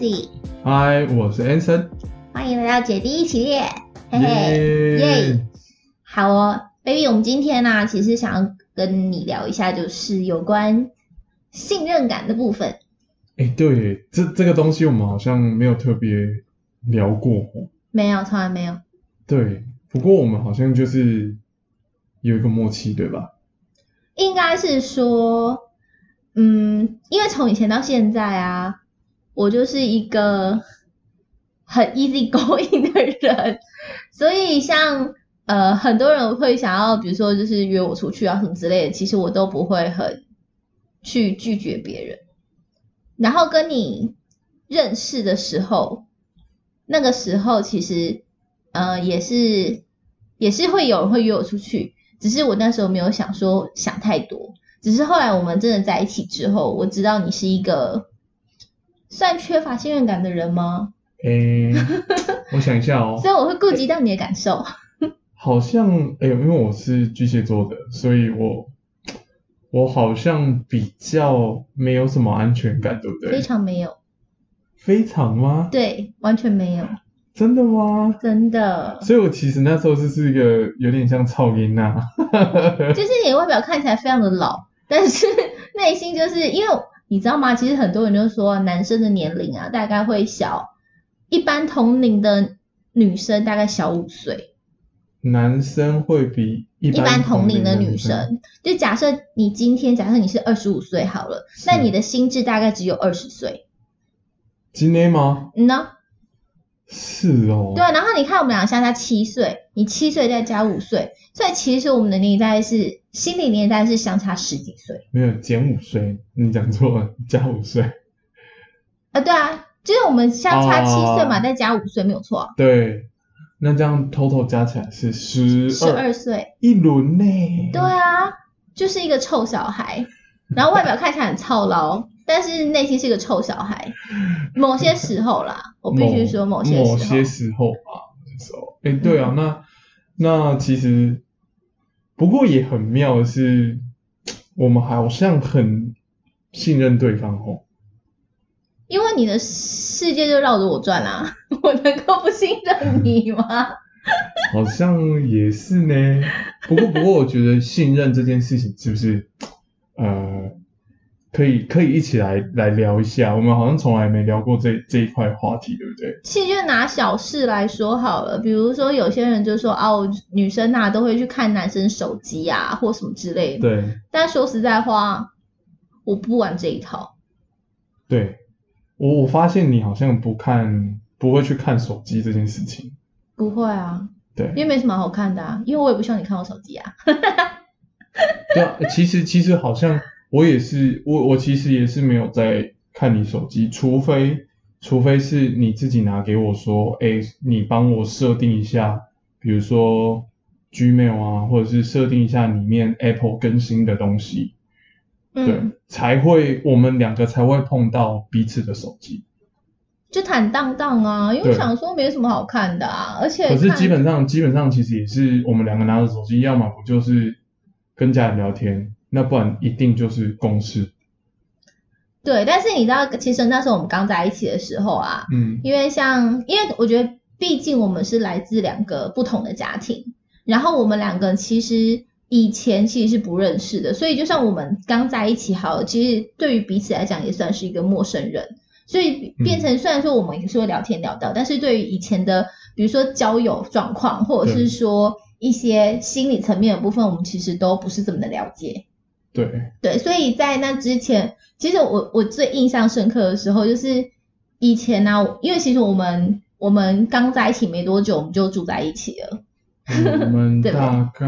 Jessie，嗨，我是 Anson，欢迎来到姐弟一起练，嘿嘿，耶！好哦，baby，我们今天呢，其实想要跟你聊一下，就是有关信任感的部分。哎，对，这这个东西我们好像没有特别聊过，没有，从来没有。对，不过我们好像就是有一个默契，对吧？应该是说，嗯，因为从以前到现在啊，我就是一个很 easy going 的人，所以像呃很多人会想要，比如说就是约我出去啊什么之类的，其实我都不会很去拒绝别人。然后跟你认识的时候，那个时候其实呃也是也是会有人会约我出去。只是我那时候没有想说想太多，只是后来我们真的在一起之后，我知道你是一个算缺乏信任感的人吗？诶，我想一下哦。所以我会顾及到你的感受。好像哎，因为我是巨蟹座的，所以我我好像比较没有什么安全感，对不对？非常没有。非常吗？对，完全没有。真的吗？真的。所以我其实那时候就是一个有点像超音呐，就是你外表看起来非常的老，但是内心就是因为你知道吗？其实很多人就说男生的年龄啊，大概会小一般同龄的女生大概小五岁。男生会比一般同龄的女生，就假设你今天假设你是二十五岁好了，那你的心智大概只有二十岁。今天吗？嗯呢。是哦，对，然后你看我们俩相差七岁，你七岁再加五岁，所以其实我们的年代是心理年代是相差十几岁，没有减五岁，你讲错了，加五岁。啊，对啊，就是我们相差七岁嘛，再加五岁没有错。对，那这样 total 加起来是十十二岁一轮呢。对啊，就是一个臭小孩，然后外表看起来很操劳。但是内心是个臭小孩，某些时候啦，我必须说某些某些时候吧，时候，哎，对啊，那那其实不过也很妙的是，我们好像很信任对方哦，因为你的世界就绕着我转啦，我能够不信任你吗？好像也是呢，不过不过我觉得信任这件事情是不是呃？可以可以一起来来聊一下，我们好像从来没聊过这这一块话题，对不对？其实就拿小事来说好了，比如说有些人就说哦，女生呐都会去看男生手机啊，或什么之类的。对。但说实在话，我不玩这一套。对，我我发现你好像不看，不会去看手机这件事情。不会啊。对。因为没什么好看的啊，因为我也不希望你看我手机啊。对啊，其实其实好像。我也是，我我其实也是没有在看你手机，除非除非是你自己拿给我说，哎，你帮我设定一下，比如说 Gmail 啊，或者是设定一下里面 Apple 更新的东西，对，才会我们两个才会碰到彼此的手机，就坦荡荡啊，因为想说没什么好看的啊，而且可是基本上基本上其实也是我们两个拿着手机，要么不就是跟家人聊天。那不然一定就是公事。对，但是你知道，其实那时候我们刚在一起的时候啊，嗯，因为像，因为我觉得，毕竟我们是来自两个不同的家庭，然后我们两个其实以前其实是不认识的，所以就算我们刚在一起好，其实对于彼此来讲也算是一个陌生人，所以变成虽然说我们也是会聊天聊到，但是对于以前的，比如说交友状况，或者是说一些心理层面的部分，我们其实都不是这么的了解。对对，所以在那之前，其实我我最印象深刻的时候，就是以前呢，因为其实我们我们刚在一起没多久，我们就住在一起了。我们 大概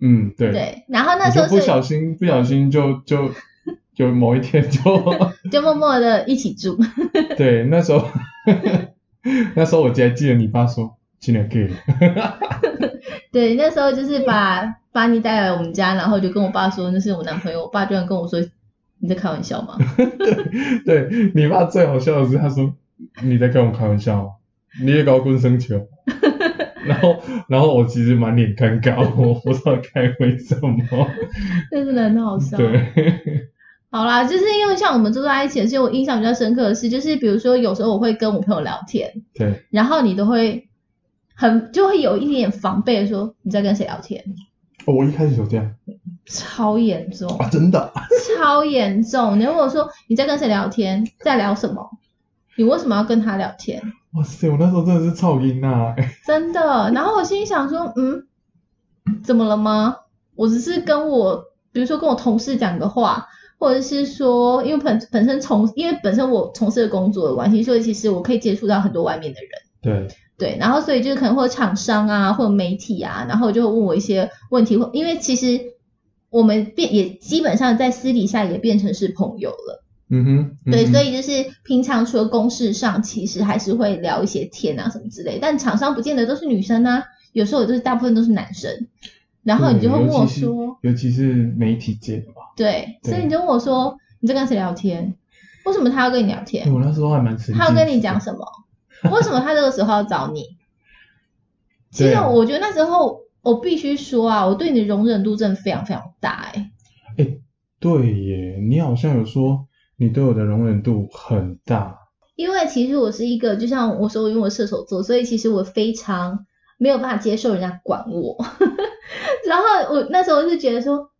嗯对对，然后那时候不小心不小心就就 就某一天就 就默默的一起住。对，那时候那时候我记还记得你爸说今年 gay。对，那时候就是把。把你带来我们家，然后就跟我爸说那是我男朋友。我爸居然跟我说你在开玩笑吗？对，对你爸最好笑的是他说你在跟我开玩笑，你也搞棍生球。然后，然后我其实满脸尴尬，我不知道该回什么。那真的很好笑。对。好啦，就是因为像我们住在一起，所以我印象比较深刻的是，就是比如说有时候我会跟我朋友聊天，对，然后你都会很就会有一点点防备的说你在跟谁聊天，哦，我一开始就这样超严重，啊，真的，超严重。你如果说你在跟谁聊天，在聊什么，你为什么要跟他聊天？哇塞，我那时候真的是超音呐，真的。然后我心里想说，嗯，怎么了吗？我只是跟我，比如说跟我同事讲个话，或者是说，因为本本身从，因为本身我从事的工作的关系，所以其实我可以接触到很多外面的人。对，对，然后所以就是可能会有厂商啊，或者媒体啊，然后就会问我一些问题，或因为其实我们变也基本上在私底下也变成是朋友了。嗯哼，对，所以以就是平常除了公事上，其实还是会聊一些天啊什么之类，但厂商不见得都是女生啊，有时候也都是大部分都是男生，然后你就会问我说，尤其是媒体界的吧，对，对所以你就问我说你在跟谁聊天？为什么他要跟你聊天？我那时候还蛮他要跟你讲什么？为什么他这个时候要找你？其实我觉得那时候我必须说啊，我对你的容忍度真的非常非常大哎、哎，对耶，你好像有说你对我的容忍度很大，因为其实我是一个，就像我说，因为我射手座，所以其实我非常没有办法接受人家管我。然后我那时候就觉得说，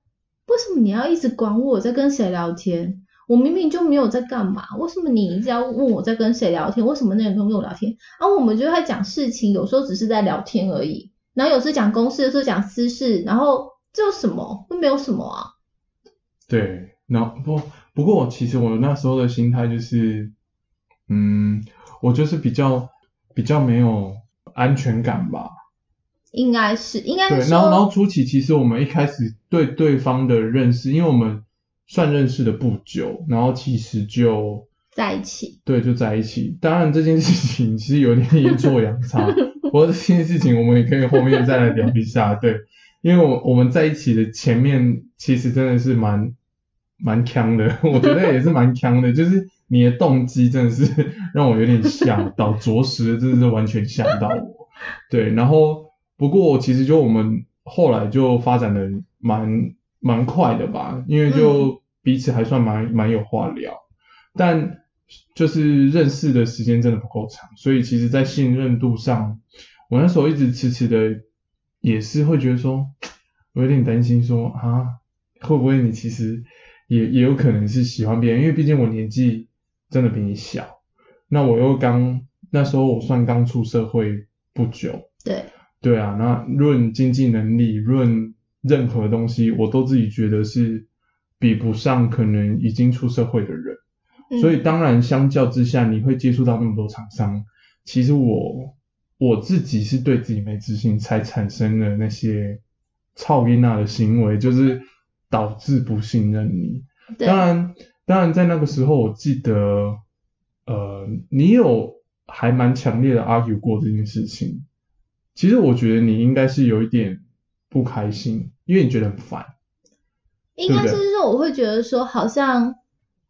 为什么你要一直管我在跟谁聊天？我明明就没有在干嘛，为什么你一直要问我在跟谁聊天？为什么那个人跟我聊天？然后我们就在讲事情，有时候只是在聊天而已，然后有时候讲公事，有时候讲私事，然后这有什么？又没有什么啊。对，然后不不过其实我那时候的心态就是，嗯，我就是比较比较没有安全感吧。应该是，应该对，是然后然后，初期其实我们一开始对对方的认识，因为我们算认识的不久，然后其实就在一起。对就在一起。当然这件事情其实有点阴错阳差，不过这件事情我们也可以后面再来聊一下。对，因为我我们在一起的前面其实真的是蛮蛮强的，我觉得也是蛮强的，就是你的动机真的是 让我有点吓到，着实真的是完全吓到我。对，然后不过其实就我们后来就发展的蛮蛮快的吧，因为就彼此还算蛮蛮有话聊，但就是认识的时间真的不够长，所以其实在信任度上，我那时候一直迟迟的，也是会觉得说，我有点担心说啊，会不会你其实也也有可能是喜欢别人，因为毕竟我年纪真的比你小，那我又刚那时候我算刚出社会不久，对，对啊，那论经济能力，论任何东西，我都自己觉得是比不上可能已经出社会的人。嗯所以当然，相较之下，你会接触到那么多厂商，其实我我自己是对自己没自信，才产生了那些操音娜的行为，就是导致不信任你。当然，当然在那个时候，我记得，呃，你有还蛮强烈的 argue 过这件事情。其实我觉得你应该是有一点不开心，因为你觉得很烦。应该是说，我会觉得说，好像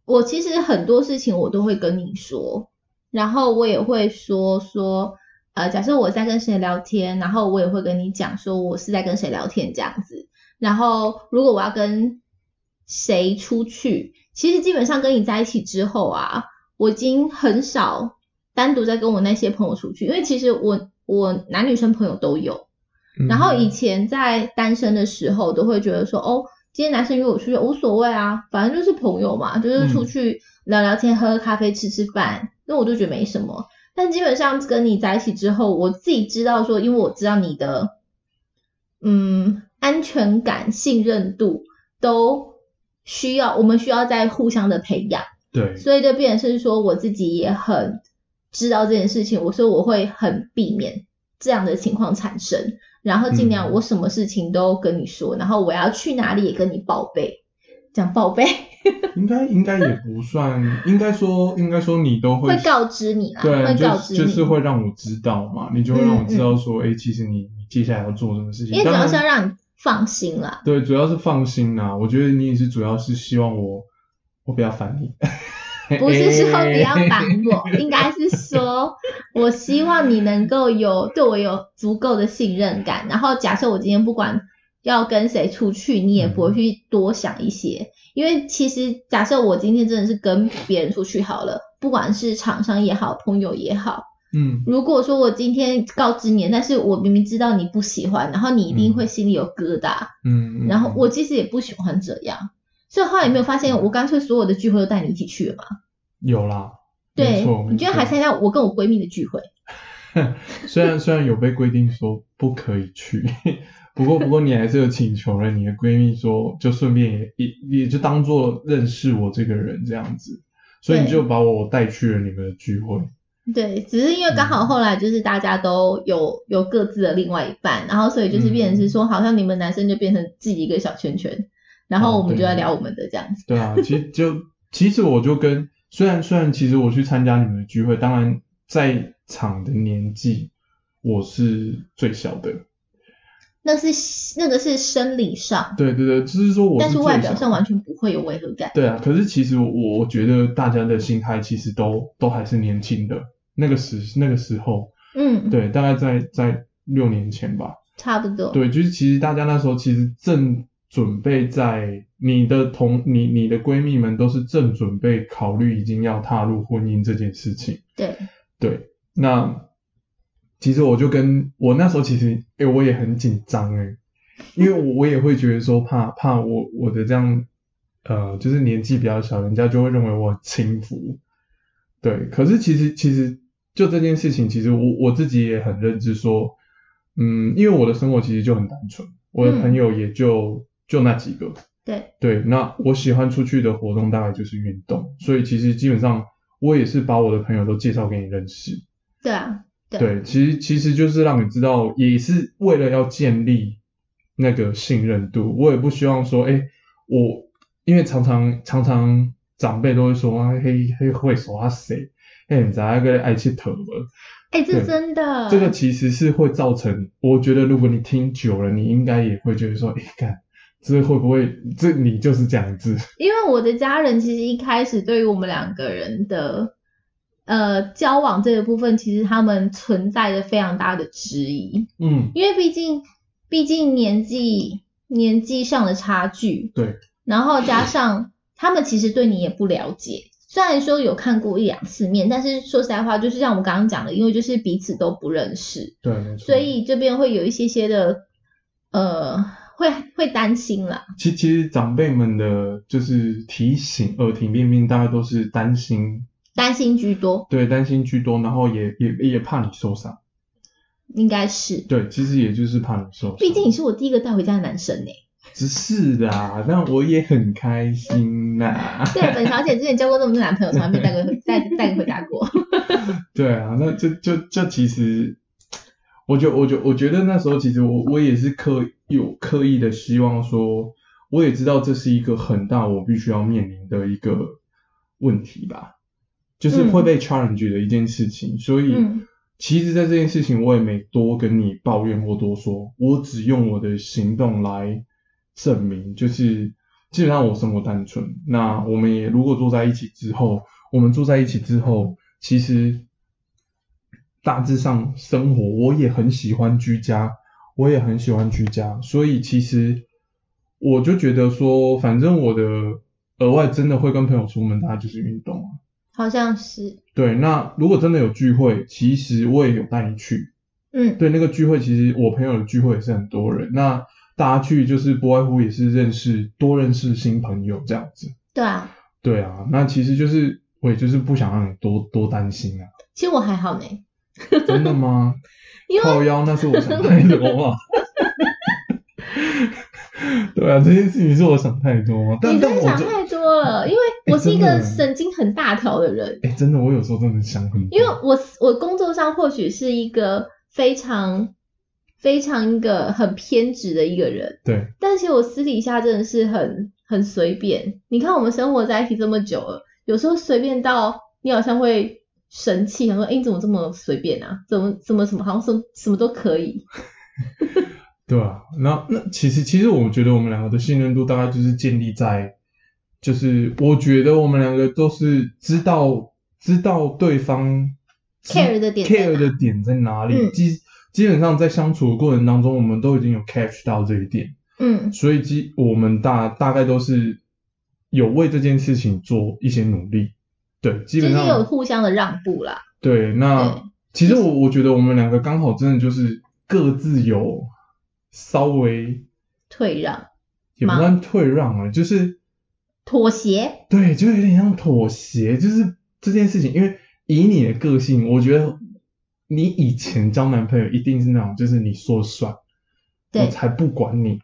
我其实很多事情我都会跟你说，然后我也会说说，呃，假设我在跟谁聊天，然后我也会跟你讲说我是在跟谁聊天这样子。然后如果我要跟谁出去，其实基本上跟你在一起之后啊，我已经很少单独在跟我那些朋友出去，因为其实我我男女生朋友都有，然后以嗯前在单身的时候，都会觉得说，哦，今天男生约我出去无所谓啊，反正就是朋友嘛，就是出嗯去聊聊天、喝喝咖啡、吃吃饭，那我就觉得没什么。但基本上跟你在一起之后，我自己知道说，因为我知道你的，嗯，安全感、信任度都需要，我们需要在互相的培养。对，所以就变成是说，我自己也很知道这件事情，我说我会很避免这样的情况产生，然后尽量嗯我什么事情都跟你说，然后我要去哪里也跟你报备，讲报备 应该应该也不算，应该说应该说你都会会告知你啦，对，会就告知你，就是会让我知道嘛，你就会让我知道说，哎、其实你你接下来要做什么事情。因为主要是要让你放心啦。对，主要是放心啦。我觉得你也是主要是希望我我不要烦你。不是说不要烦我，应该是说我希望你能够有对我有足够的信任感。然后假设我今天不管要跟谁出去，你也不会去多想一些。因为其实假设我今天真的是跟别人出去好了，不管是厂商也好，朋友也好，嗯如果说我今天告知你，但是我明明知道你不喜欢，然后你一定会心里有疙瘩，嗯，然后我其实也不喜欢这样，所以后来有没有发现，我干脆所有的聚会都带你一起去了嘛？有啦，没对错，你居然还参加我跟我闺蜜的聚会，虽然虽然有被规定说不可以去，不过不过你还是有请求了你的闺蜜说，就顺便也也也就当做认识我这个人这样子，所以你就把我带去了你们的聚会。对，只是因为刚嗯好后来就是大家都有有各自的另外一半，然后所以就是变成是说，好像你们男生就变成自己一个小圈圈，然后我们就在聊我们的这样子。对啊，其实就其实我就跟虽然虽然其实我去参加你们的聚会，当然在场的年纪我是最小的，那是那个是生理上，对对对，就是说我但是外表上完全不会有违和感。对啊，可是其实我我觉得大家的心态其实都都还是年轻的，那个时那个时候，嗯，对，大概在在六年前吧，差不多。对，就是其实大家那时候其实正准备在你的同你你的闺蜜们都是正准备考虑已经要踏入婚姻这件事情，对，对，那其实我就跟我那时候其实诶、我也很紧张哎，因为我我也会觉得说怕怕我我的这样呃就是年纪比较小，人家就会认为我很轻浮，对，可是其实其实就这件事情，其实我我自己也很认知说，嗯，因为我的生活其实就很单纯，我的朋友也就、就那几个，对，对，那我喜欢出去的活动大概就是运动，所以其实基本上我也是把我的朋友都介绍给你认识。对啊，对对，其实其实就是让你知道，也是为了要建立那个信任度。我也不希望说，哎，我因为常常常常长辈都会说啊，嘿嘿会手啊谁，嘿你咋个爱去头了？哎，这对真的，这个其实是会造成，我觉得如果你听久了，你应该也会觉得说，哎，干，这会不会这你就是这样子？因为我的家人其实一开始对于我们两个人的呃交往这个部分，其实他们存在着非常大的质疑，嗯，因为毕竟毕竟年纪年纪上的差距，对，然后加上他们其实对你也不了解。虽然说有看过一两次面，但是说实在话，就是像我们刚刚讲的，因为就是彼此都不认识，对。所以这边会有一些些的呃，会会担心啦。其其实长辈们的就是提醒、耳提面命，大概都是担心担心居多，对，担心居多，然后也也也怕你受伤。应该是。对，其实也就是怕你受伤。毕竟你是我第一个带回家的男生呢。只是啦，但我也很开心啦。对，本小姐之前交过那么多男朋友，从来没带过带带个回家过。对啊，那就就就其实，我就我就我觉得那时候其实我我也是刻有刻意的希望说，我也知道这是一个很大我必须要面临的一个问题吧，就是会被 challenge 的一件事情，所以。嗯其实，在这件事情，我也没多跟你抱怨或多说，我只用我的行动来证明，就是基本上我生活单纯。那我们也如果住在一起之后，我们住在一起之后，其实大致上生活我也很喜欢居家，我也很喜欢居家，所以其实我就觉得说，反正我的额外真的会跟朋友出门，大家就是运动啊。好像是。对，那如果真的有聚会，其实我也有带你去。嗯，对，那个聚会其实我朋友的聚会也是很多人，那大家去就是不外乎也是认识多认识新朋友这样子。对啊。对啊，那其实就是我也就是不想让你多多担心啊。其实我还好呢，真的吗？因为靠腰那是我想太多嘛。对啊，这件事情是我想太多嘛。但你真的想太多了，因为我是一个神经很大条的人。哎、真的我有时候真的想很多。因为我我工作上或许是一个非常非常一个很偏执的一个人，对但是我私底下真的是很很随便。你看我们生活在一起这么久了，有时候随便到你好像会生气，想说：“哎，你怎么这么随便啊？怎么怎么什么好像什么什么都可以。对啊，那那其实其实我觉得我们两个的信任度大概就是建立在，就是我觉得我们两个都是知道知道对方 care 的点 care 的点在哪里，嗯基基本上在相处的过程当中，我们都已经有 catch 到这一点。嗯所以基我们大大概都是有为这件事情做一些努力，对，基就是本上有互相的让步啦。对，那对。其实我我觉得我们两个刚好真的就是各自有稍微退让、也不吗？算退让啊，就是妥协，对，就有点像妥协，就是这件事情，因为以你的个性，我觉得你以前交男朋友一定是那种，就是你说了算，我才不管你，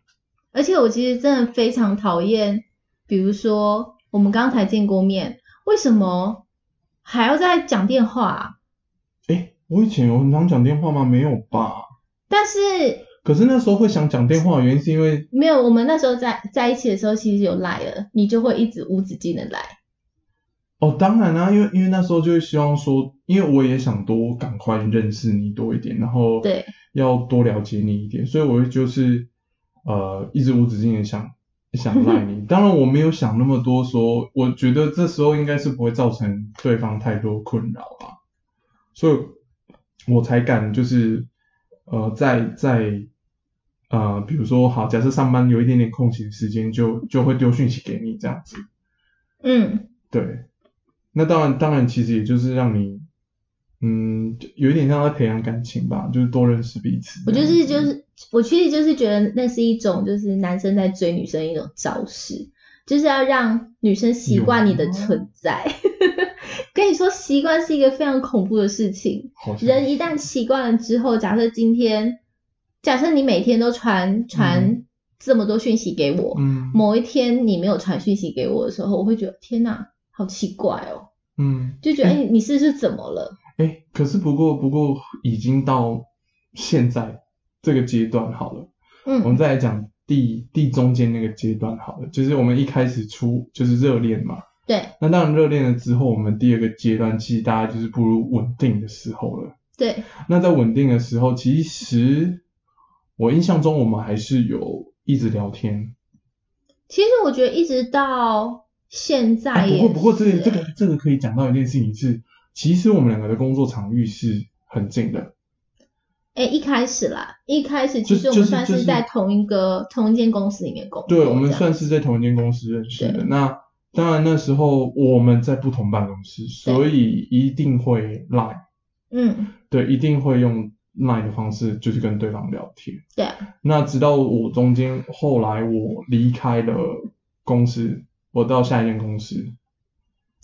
而且我其实真的非常讨厌，比如说我们刚才见过面，为什么还要再讲电话啊？哎，我以前有很常讲电话吗？没有吧？但是可是那时候会想讲电话的原因是因为没有，我们那时候在在一起的时候，其实有赖了，你就会一直无止境的来。哦，当然啦、因为因为那时候就会希望说，因为我也想多赶快认识你多一点，然后对要多了解你一点，所以我会就是呃一直无止境的想想赖你。当然我没有想那么多说我觉得这时候应该是不会造成对方太多困扰啊，所以我才敢就是呃在在呃比如说好，假设上班有一点点空闲时间，就就会丢讯息给你这样子。嗯，对，那当然，当然，其实也就是让你，嗯，就有一点像在培养感情吧，就是多认识彼此。我就是就是我其实就是觉得那是一种就是男生在追女生一种招式，就是要让女生习惯你的存在。跟你说，习惯是一个非常恐怖的事情。人一旦习惯了之后，假设今天，假设你每天都传传这么多讯息给我，嗯某一天你没有传讯息给我的时候，我会觉得天哪，好奇怪哦，嗯，就觉得哎、你是不是怎么了？哎，可是不过不过已经到现在这个阶段好了，嗯我们嗯，再来讲第第中间那个阶段好了，就是我们一开始出就是热恋嘛，对那当然热恋了之后，我们第二个阶段其实大家就是步入稳定的时候了。对，那在稳定的时候，其实我印象中我们还是有一直聊天。其实我觉得一直到现在哎，不过不过这个这个这个可以讲到一件事情是，其实我们两个的工作场域是很近的。哎、一开始啦，一开始其实我们算是在同一个、同一间公司里面工作，对，我们算是在同一间公司认识的。那当然那时候我们在不同办公室，所以一定会 line，嗯，对，一定会用 line 的方式就是跟对方聊天。对啊，那直到我中间后来我离开了公司，我到下一间公司，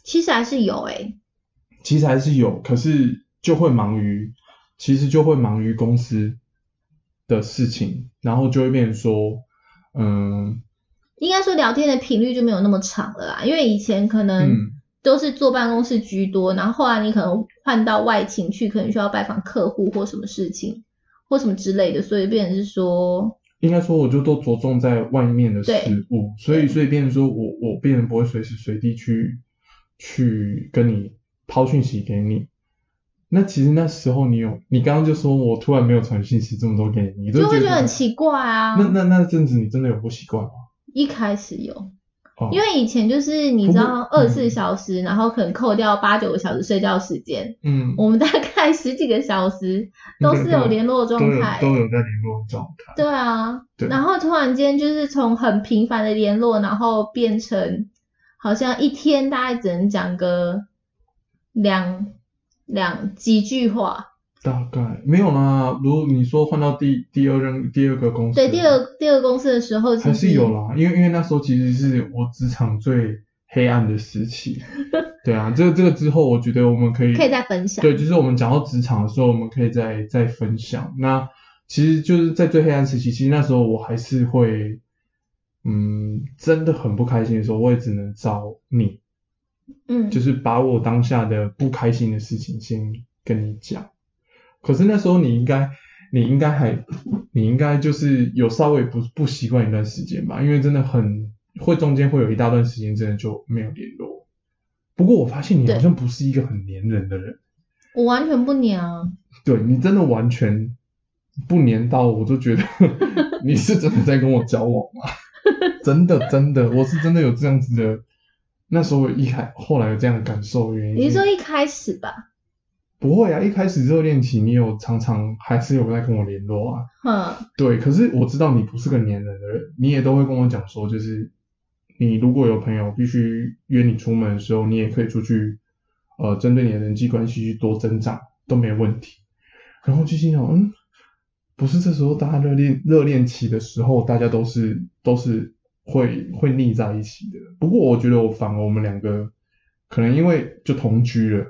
其实还是有哎、其实还是有，可是就会忙于，其实就会忙于公司的事情，然后就会变成说，嗯应该说聊天的频率就没有那么长了啦，因为以前可能嗯，都是坐办公室居多，然后后来你可能换到外勤去，可能需要拜访客户或什么事情或什么之类的，所以变成是说，应该说我就都着重在外面的事物，所以所以变成说我我变成不会随时随地去去跟你抛讯息给你。那其实那时候你有，你刚刚就说我突然没有传讯息这么多给你，你都就会觉得很奇怪啊。那那那阵子你真的有不习惯吗？一开始有，哦，因为以前就是你知道二十四嗯小时，然后可能扣掉八九个小时睡觉时间，嗯，我们大概十几个小时都是有联络状都有态。都有在联络状态。对啊，对然后突然间就是从很频繁的联络，然后变成好像一天大概只能讲个两两几句话。大概没有啦。如果你说换到第第二任第二个公司，对，第二第二个公司的时候，还是有啦，因为因为那时候其实是我职场最黑暗的时期。对啊，这个这个之后，我觉得我们可以可以再分享。对，就是我们讲到职场的时候，我们可以再再分享。那其实就是在最黑暗时期，其实那时候我还是会，嗯，真的很不开心的时候，我也只能找你，嗯，就是把我当下的不开心的事情先跟你讲。可是那时候你应该，你应该还，你应该就是有稍微不不习惯一段时间吧，因为真的很会中间会有一大段时间真的就没有联络。不过我发现你好像不是一个很黏人的人，我完全不黏啊。对你真的完全不黏到，我就觉得 你是真的在跟我交往吗？真的真的，我是真的有这样子的。那时候我一开后来有这样的感受，原因你是说一开始吧？不会啊，一开始热恋期你有常常还是有在跟我联络啊，嗯对，可是我知道你不是个黏人的人，你也都会跟我讲说，就是你如果有朋友必须约你出门的时候，你也可以出去，呃，针对你的人际关系去多增长都没问题。然后就心想，嗯，不是这时候大家热恋热恋期的时候，大家都是都是会会腻在一起的。不过我觉得我反而我们两个可能因为就同居了。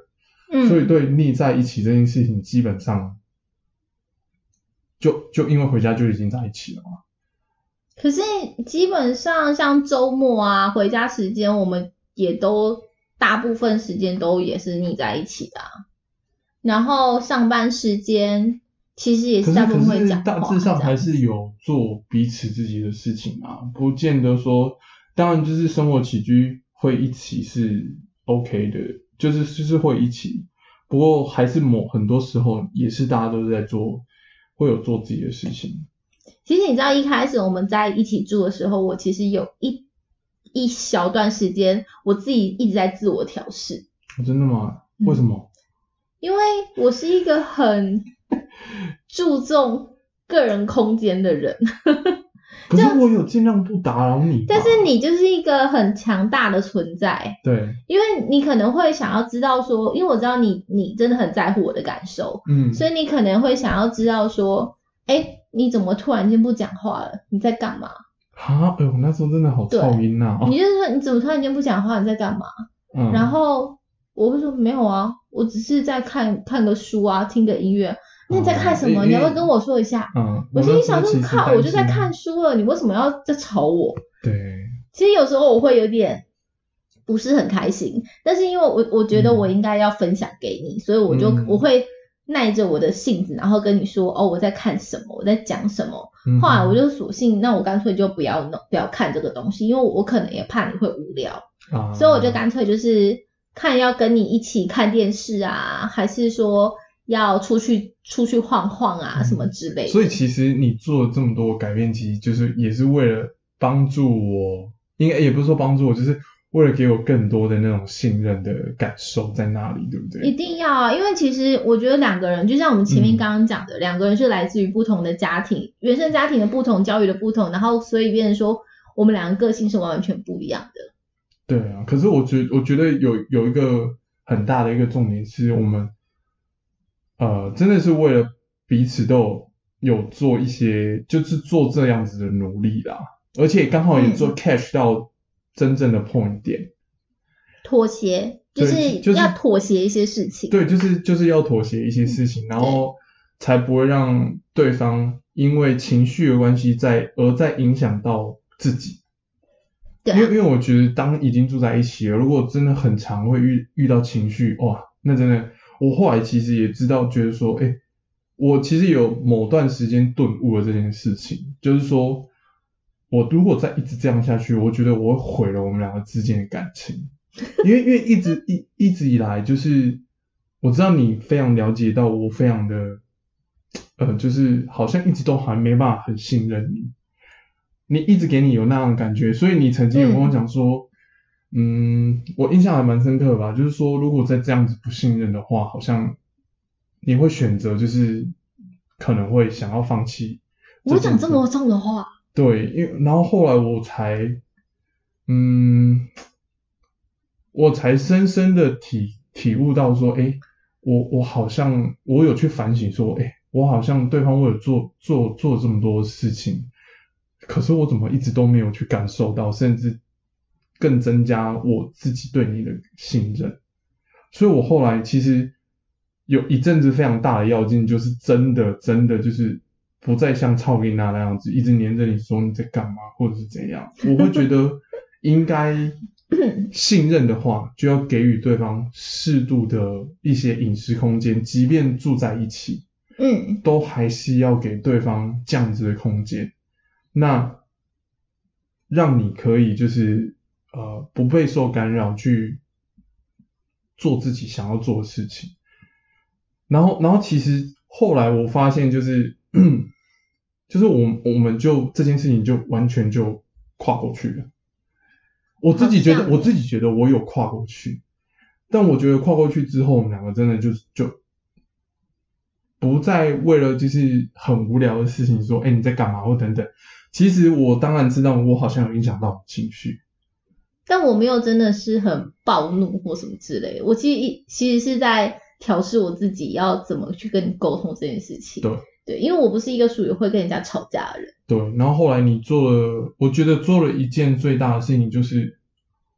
嗯，所以对腻在一起这件事情，基本上就就因为回家就已经在一起了嘛。可是基本上像周末啊，回家时间，我们也都大部分时间都也是腻在一起的、啊。然后上班时间其实也可是大部分大致上还是有做彼此自己的事情啊，不见得说，当然就是生活起居会一起是 OK 的，就是就是会一起，不过还是某很多时候也是大家都是在做，会有做自己的事情。其实你知道，一开始我们在一起住的时候，我其实有一一小段时间，我自己一直在自我调试，哦真的吗？嗯为什么？因为我是一个很 注重个人空间的人，可是我有尽量不打扰你。但是你就是一个很强大的存在，对，因为你可能会想要知道说，因为我知道你你真的很在乎我的感受，嗯，所以你可能会想要知道说，哎，你怎么突然间不讲话了？你在干嘛？啊，哎呦，那时候真的好对噪音呐、哦你就是说你怎么突然间不讲话？你在干嘛？嗯，然后我会说没有啊，我只是在看看个书啊，听个音乐。那你在看什么？哦你要不要跟我说一下？嗯，我心里想说，靠，我就在看书了，你为什么要在吵我？对，其实有时候我会有点不是很开心，但是因为我我觉得嗯我应该要分享给你，所以我就、嗯我会耐着我的性子，然后跟你说哦我在看什么，我在讲什么。嗯后来我就索性，那我干脆就不要弄，不要看这个东西，因为我可能也怕你会无聊，啊，所以我就干脆就是看要跟你一起看电视啊，还是说要出去出去晃晃啊、嗯什么之类的。所以其实你做了这么多改变，其实就是也是为了帮助我，应该也不是说帮助我，就是为了给我更多的那种信任的感受在那里，对不对一？定要啊，因为其实我觉得两个人，就像我们前面嗯刚刚讲的，两个人是来自于不同的家庭，原生家庭的不同，教育的不同，然后所以变成说我们两个个性是完完全不一样的。对啊，可是我觉我觉得有有一个很大的一个重点是我们，呃，真的是为了彼此都有有做一些，就是做这样子的努力啦，而且刚好也做嗯 catch 到真正的 point 点。妥协就是就是要妥协一些事情。对，就是就是要妥协一些事情，然后才不会让对方因为情绪的关系在而在影响到自己。对啊，因为因为我觉得当已经住在一起了，如果真的很常会遇遇到情绪，哇，那真的，我后来其实也知道，觉得说，哎，我其实有某段时间顿悟了这件事情，就是说我如果再一直这样下去，我觉得我会毁了我们两个之间的感情，因为因为一直一一直以来就是我知道你非常了解到我非常的，呃，就是好像一直都还没办法很信任你。你一直给你有那样的感觉，所以你曾经有跟我讲说，嗯我印象还蛮深刻的吧，就是说如果再这样子不信任的话，好像你会选择就是可能会想要放弃。我讲这么重的话，对，因为然后后来我才，嗯，我才深深的体体悟到说，哎，我我好像我有去反省说，哎，我好像对方为了做做做这么多事情，可是我怎么一直都没有去感受到，甚至更增加我自己对你的信任。所以我后来其实有一阵子非常大的要劲，就是真的真的就是不再像超琳娜那样子一直黏着你说你在干嘛或者是怎样。我会觉得应该信任的话，就要给予对方适度的一些隐私空间，即便住在一起，嗯，都还是要给对方这样子的空间。那让你可以就是呃不被受干扰去做自己想要做的事情。然后，然后其实后来我发现就是 就是我我们就这件事情就完全就跨过去了。我自己觉得我自己觉得我有跨过去，但我觉得跨过去之后，我们两个真的就就不再为了就是很无聊的事情说，哎，你在干嘛或等等。其实我当然知道，我好像有影响到情绪，但我没有真的是很暴怒或什么之类的。我其实一其实是在调试我自己要怎么去跟你沟通这件事情。对对，因为我不是一个属于会跟人家吵架的人。对，然后后来你做了，我觉得做了一件最大的事情，就是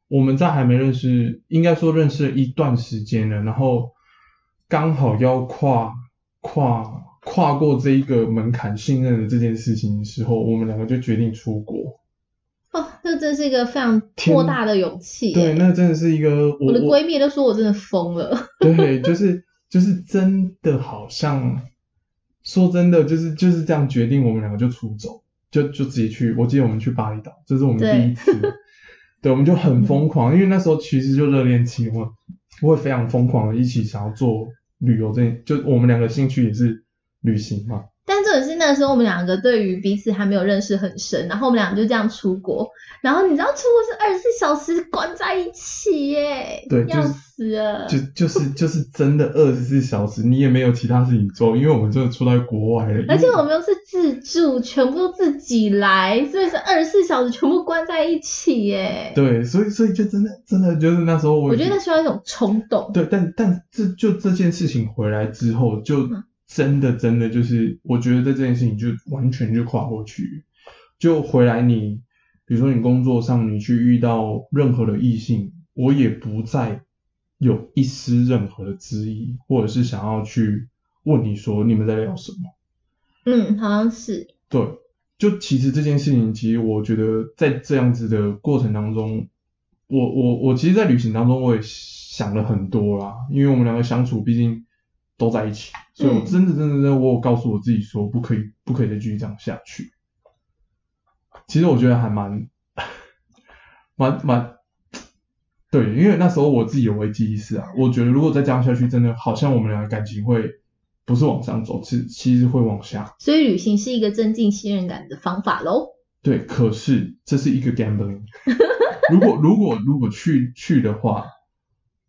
我们在还没认识，应该说认识了一段时间了，然后刚好要跨跨跨过这一个门槛，信任的这件事情的时候，我们两个就决定出国。哦，这真是一个非常莫大的勇气。对，那真的是一个我的闺蜜都说我真的疯了。对，就是就是真的好像。说真的，就是就是这样决定，我们两个就出走，就就直接去。我记得我们去巴厘岛，这是我们第一次。对，我们就很疯狂，因为那时候其实就热恋期，我会非常疯狂的一起想要做旅游，这就我们两个兴趣也是旅行嘛。但这也是那个时候我们两个对于彼此还没有认识很深，然后我们两个就这样出国，然后你知道出国是二十四小时关在一起耶，对，要死了，就就是就是真的二十四小时，你也没有其他事情做，因为我们真的出在国外了，而且我们又是自助，全部都自己来，所以是二十四小时全部关在一起耶。对，所以所以就真的真的就是那时候我我觉得需要一种冲动，对，但但这就这件事情回来之后就。真的，真的就是，我觉得在这件事情就完全就跨过去，就回来你，比如说你工作上你去遇到任何的异性，我也不再有一丝任何的质疑，或者是想要去问你说你们在聊什么。嗯，好像是。对，就其实这件事情，其实我觉得在这样子的过程当中，我我我其实，在旅行当中我也想了很多啦，因为我们两个相处，毕竟。都在一起，所以我真的真的真的，我有告诉我自己说，不可以不可以再继续这样下去。其实我觉得还蛮 蛮蛮对，因为那时候我自己有危机意识啊，我觉得如果再这样下去，真的好像我们两个感情会不是往上走，是其实会往下。所以旅行是一个增进信任感的方法喽。对，可是这是一个 gambling。如果如果如果去去的话，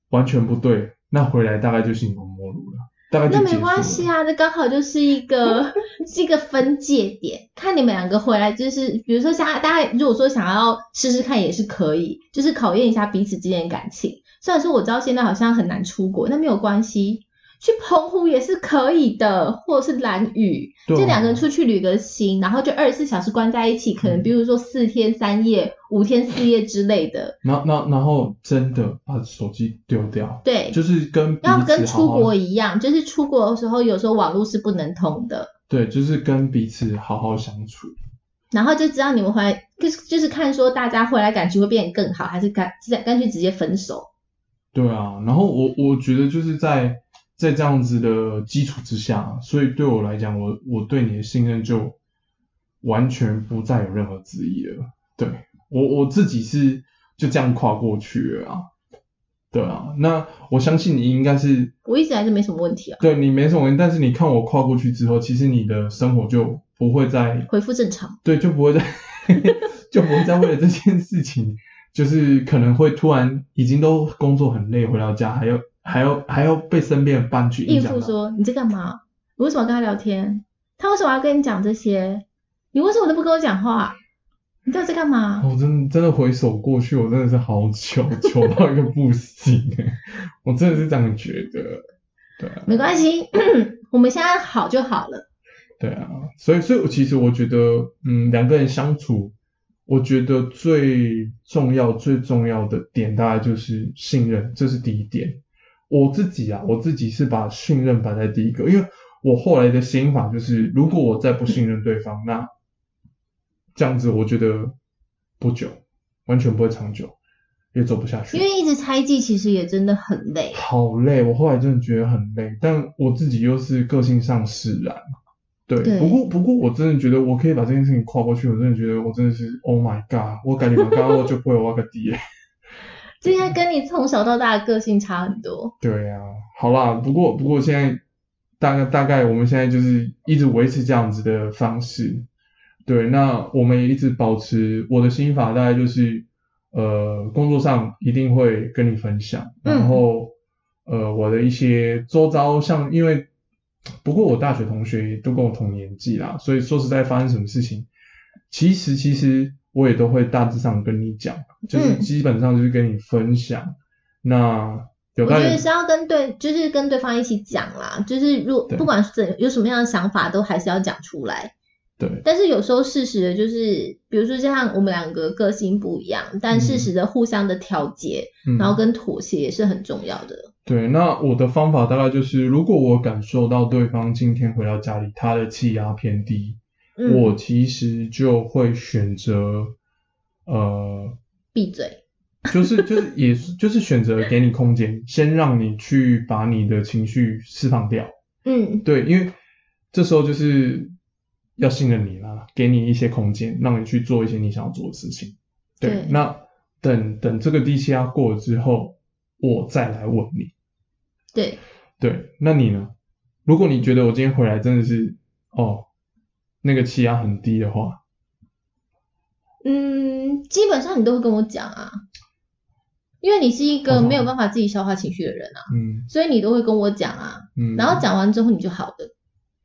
完全不对，那回来大概就形同陌路了。那没关系啊，这刚好就是一个是一个分界点，看你们两个回来，就是比如说像大家如果说想要试试看也是可以，就是考验一下彼此之间的感情。虽然说我知道现在好像很难出国，那没有关系。去澎湖也是可以的，或者是蓝屿，就两个人出去旅个行，然后就二十四小时关在一起，可能比如说四天三夜、五天四夜之类的。然后，然然后真的把手机丢掉，对，就是跟要跟出国一样，就是出国的时候有时候网络是不能通的。对，就是跟彼此好好相处。然后就知道你们回来，就是就是看说大家回来感情会变得更好，还是干干干脆直接分手。对啊，然后我我觉得就是在。在这样子的基础之下，所以对我来讲，我我对你的信任就完全不再有任何质疑了。对我我自己是就这样跨过去了啊。对啊，那我相信你应该是我一直还是没什么问题啊。对你没什么问题，但是你看我跨过去之后，其实你的生活就不会再恢复正常。对，就不会再 就不会再为了这件事情，就是可能会突然已经都工作很累，回到家还要。还要还要被身边的伴去应付，说你在干嘛？你为什么要跟他聊天？他为什么要跟你讲这些？你为什么都不跟我讲话？你到底在干嘛？我真真的回首过去，我真的是好糗，糗到一个不行我真的是这样觉得。对，啊没关系，我们现在好就好了。对啊，所以所以其实我觉得，嗯，两个人相处，我觉得最重要最重要的点，大概就是信任，这是第一点。我自己啊，我自己是把信任摆在第一个，因为我后来的心法就是，如果我再不信任对方，那这样子我觉得不久，完全不会长久，也走不下去。因为一直猜忌，其实也真的很累。好累，我后来真的觉得很累，但我自己又是个性上使然。对，不过不过我真的觉得我可以把这件事情跨过去，我真的觉得我真的是 Oh my God，我感觉我刚刚我就不会挖个地。这应该跟你从小到大的个性差很多。对呀，好啦，不过不过现在大概大概我们现在就是一直维持这样子的方式。对，那我们也一直保持我的心法，大概就是呃工作上一定会跟你分享，然后呃我的一些周遭像因为不过我大学同学都跟我同年纪啦，所以说实在发生什么事情，其实其实我也都会大致上跟你讲，就是嗯基本上就是跟你分享。那有我觉得是要跟对，就是跟对方一起讲啦，就是如对不管是怎有什么样的想法，都还是要讲出来。对但是有时候事实的就是，比如说像我们两个个性不一样，但嗯事实的互相的调节，嗯然后跟妥协也是很重要的。对，那我的方法大概就是，如果我感受到对方今天回到家里，他的气压偏低，嗯，我其实就会选择，呃，闭嘴。就是就是也是就是选择给你空间，先让你去把你的情绪释放掉。嗯对，因为这时候就是要信任你啦，给你一些空间，让你去做一些你想要做的事情。对，对那等等这个低气压过了之后，我再来问你。对，对，那你呢？如果你觉得我今天回来真的是哦，那个气压很低的话，嗯，基本上你都会跟我讲啊，因为你是一个好没有办法自己消化情绪的人啊，嗯。所以你都会跟我讲啊，嗯，然后讲完之后你就好了。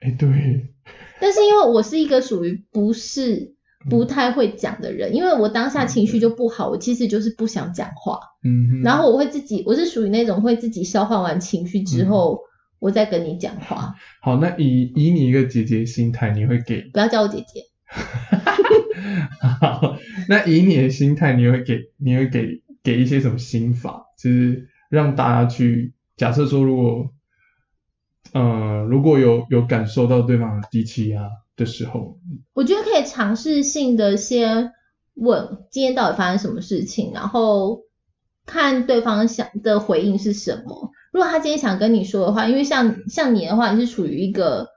哎对，但是因为我是一个属于不是不太会讲的人，因为我当下情绪就不好，我其实就是不想讲话，嗯，然后我会自己，我是属于那种会自己消化完情绪之后，我再跟你讲话，好，那以以你一个姐姐心态，你会给不要叫我姐姐。好，那以你的心态，你会给你会给给一些什么心法，就是让大家去假设说，如果呃如果有有感受到对方的低气压的时候，我觉得可以尝试性的先问今天到底发生什么事情，然后看对方想的回应是什么。如果他今天想跟你说的话，因为像像你的话，你是属于一个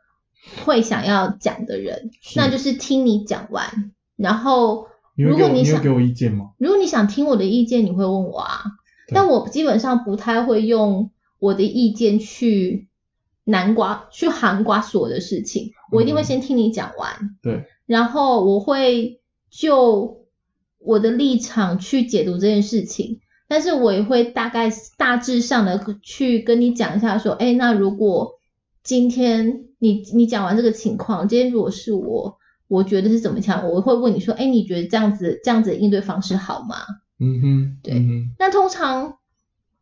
会想要讲的人，那就是听你讲完，然后如果你想你给我意见吗？如果你想听我的意见，你会问我啊。但我基本上不太会用我的意见去南瓜去含瓜所有的事情，我一定会先听你讲完，对，然后我会就我的立场去解读这件事情，但是我也会大概大致上的去跟你讲一下，说，哎，那如果今天你你讲完这个情况，今天如果是我，我觉得是怎么讲，我会问你说，哎，你觉得这样子这样子的应对方式好吗？嗯哼，对嗯那通常，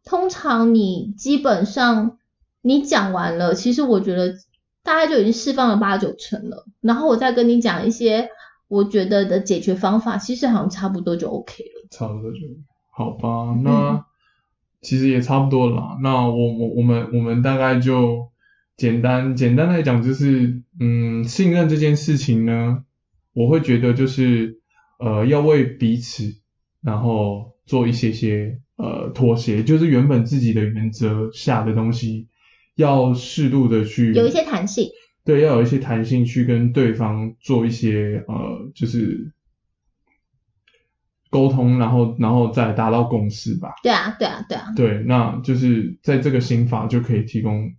通常你基本上你讲完了，其实我觉得大概就已经释放了八九成了。然后我再跟你讲一些我觉得的解决方法，其实好像差不多就 OK 了。差不多就好吧。那其实也差不多了啦。那我我我们我们大概就简单简单来讲，就是嗯，信任这件事情呢，我会觉得就是呃，要为彼此然后做一些些呃妥协，就是原本自己的原则下的东西，要适度的去有一些弹性，对，要有一些弹性去跟对方做一些呃，就是沟通，然后然后再达到共识吧。对啊，对啊，对啊，对，那就是在这个心法就可以提供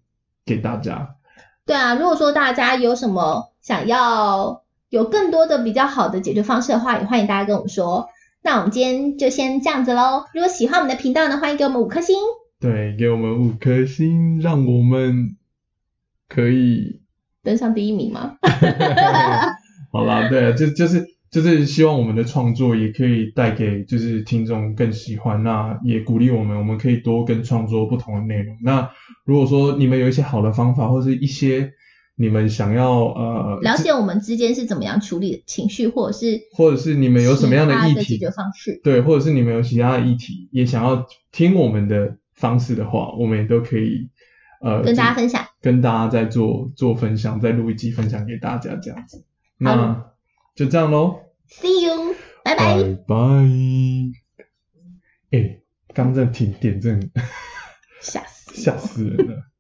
给大家。对啊。如果说大家有什么想要有更多的比较好的解决方式的话，也欢迎大家跟我们说。那我们今天就先这样子喽。如果喜欢我们的频道呢，欢迎给我们五颗星。对，给我们五颗星，让我们可以登上第一名吗？好啦，对啊，就就是就是希望我们的创作也可以带给就是听众更喜欢，那也鼓励我们，我们可以多跟创作不同的内容。那如果说你们有一些好的方法，或是一些你们想要呃了解我们之间是怎么样处理情绪，或者是或者是你们有什么样的议题的解决，方式。对，或者是你们有其他的议题，也想要听我们的方式的话，我们也都可以呃跟大家分享。跟大家再做做分享，再录一集分享给大家这样子。那就这样喽。See you，拜拜。拜拜。哎、刚刚这停电真吓死！吓死人了。